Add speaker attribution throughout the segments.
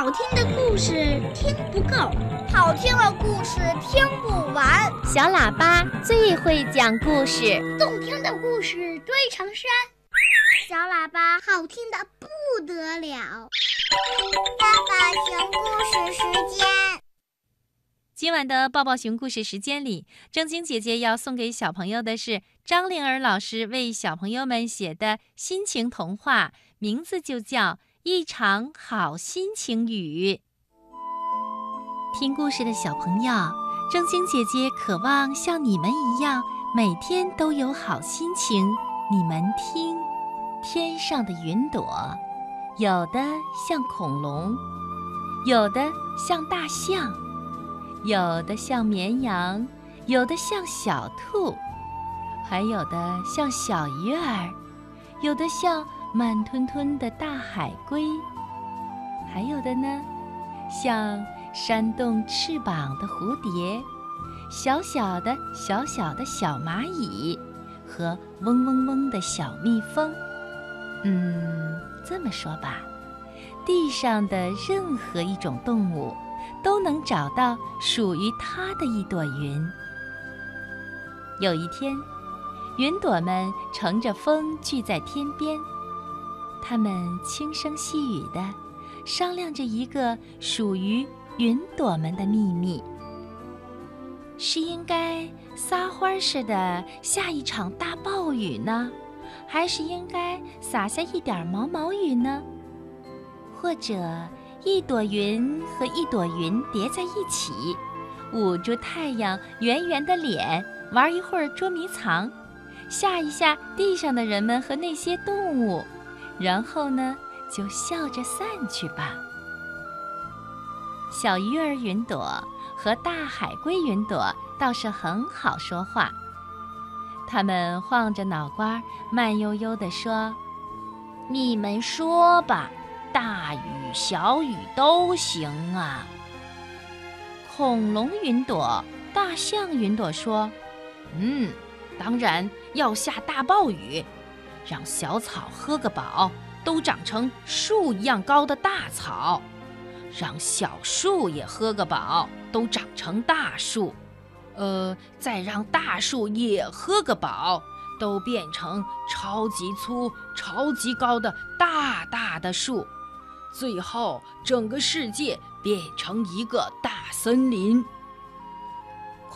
Speaker 1: 好听的故事听不够，
Speaker 2: 好听的故事听不完。
Speaker 3: 小喇叭最会讲故事，
Speaker 1: 动听的故事堆成山。
Speaker 2: 小喇叭
Speaker 1: 好听的不得了。
Speaker 2: 爸爸讲故事时间。
Speaker 4: 今晚的抱抱熊故事时间里，正晶姐姐要送给小朋友的是张灵儿老师为小朋友们写的心情童话，名字就叫《一场好心情雨》。听故事的小朋友，正晶姐姐渴望像你们一样，每天都有好心情。你们听，天上的云朵，有的像恐龙，有的像大象。有的像绵羊，有的像小兔，还有的像小鱼儿，有的像慢吞吞的大海龟，还有的呢，像扇动翅膀的蝴蝶，小小的小小的小蚂蚁和嗡嗡嗡的小蜜蜂。嗯，这么说吧，地上的任何一种动物。都能找到属于它的一朵云。有一天，云朵们乘着风聚在天边，它们轻声细语地商量着一个属于云朵们的秘密：是应该撒欢似的下一场大暴雨呢，还是应该洒下一点毛毛雨呢？或者？一朵云和一朵云叠在一起，捂住太阳圆圆的脸，玩一会儿捉迷藏，吓一吓地上的人们和那些动物，然后呢，就笑着散去吧。小鱼儿云朵和大海龟云朵倒是很好说话，他们晃着脑瓜，慢悠悠地说：“你们说吧。”大雨小雨都行啊。恐龙云朵、大象云朵说：“嗯，当然要下大暴雨，让小草喝个饱，都长成树一样高的大草；让小树也喝个饱，都长成大树。呃，再让大树也喝个饱，都变成超级粗、超级高的大大的树。”最后，整个世界变成一个大森林。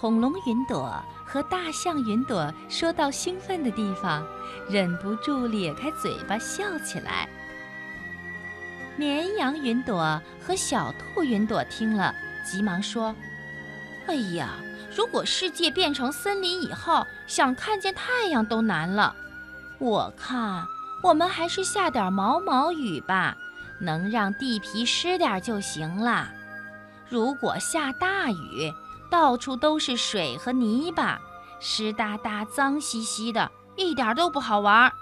Speaker 4: 恐龙云朵和大象云朵说到兴奋的地方，忍不住咧开嘴巴笑起来。绵羊云朵和小兔云朵听了，急忙说：“哎呀，如果世界变成森林以后，想看见太阳都难了。我看，我们还是下点毛毛雨吧。”能让地皮湿点就行了。如果下大雨，到处都是水和泥巴，湿哒哒、脏兮兮的，一点都不好玩。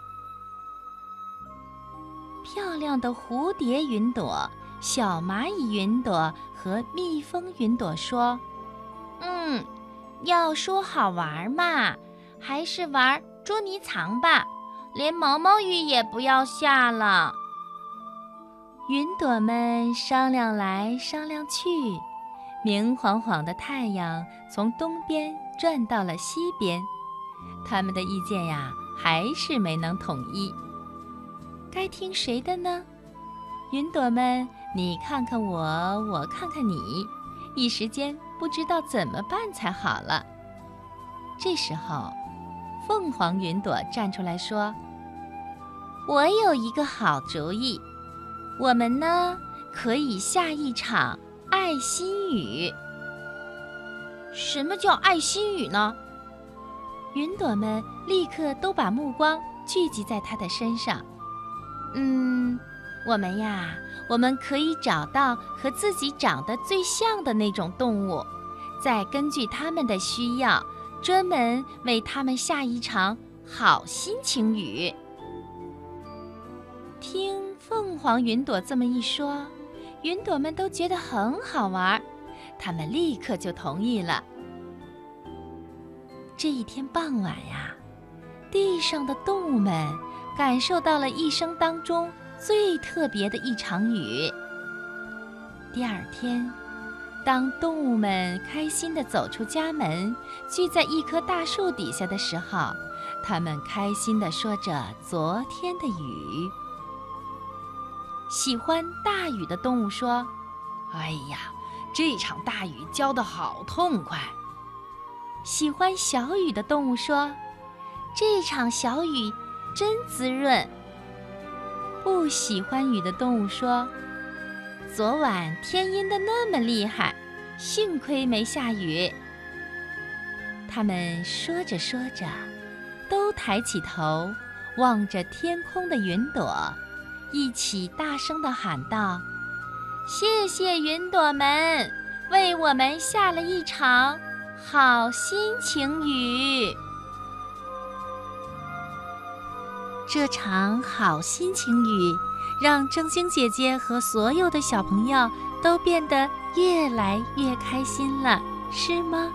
Speaker 4: 漂亮的蝴蝶云朵、小蚂蚁云朵和蜜蜂云朵说：“嗯，要说好玩嘛，还是玩捉迷藏吧，连毛毛雨也不要下了。”云朵们商量来商量去，明晃晃的太阳从东边转到了西边，他们的意见呀还是没能统一。该听谁的呢？云朵们，你看看我，我看看你，一时间不知道怎么办才好了。这时候，凤凰云朵站出来说：“我有一个好主意。”我们呢，可以下一场爱心雨。什么叫爱心雨呢？云朵们立刻都把目光聚集在他的身上。嗯，我们呀，我们可以找到和自己长得最像的那种动物，再根据他们的需要，专门为他们下一场好心情雨。听。凤凰云朵这么一说，云朵们都觉得很好玩，他们立刻就同意了。这一天傍晚呀，地上的动物们感受到了一生当中最特别的一场雨。第二天，当动物们开心地走出家门，聚在一棵大树底下的时候，他们开心地说着昨天的雨。喜欢大雨的动物说：“哎呀，这场大雨浇得好痛快。”喜欢小雨的动物说：“这场小雨真滋润。”不喜欢雨的动物说：“昨晚天阴得那么厉害，幸亏没下雨。”他们说着说着，都抬起头，望着天空的云朵，一起大声地喊道：“谢谢云朵们，为我们下了一场。”好心情雨，这场好心情雨让正晶姐姐和所有的小朋友都变得越来越开心了，是吗？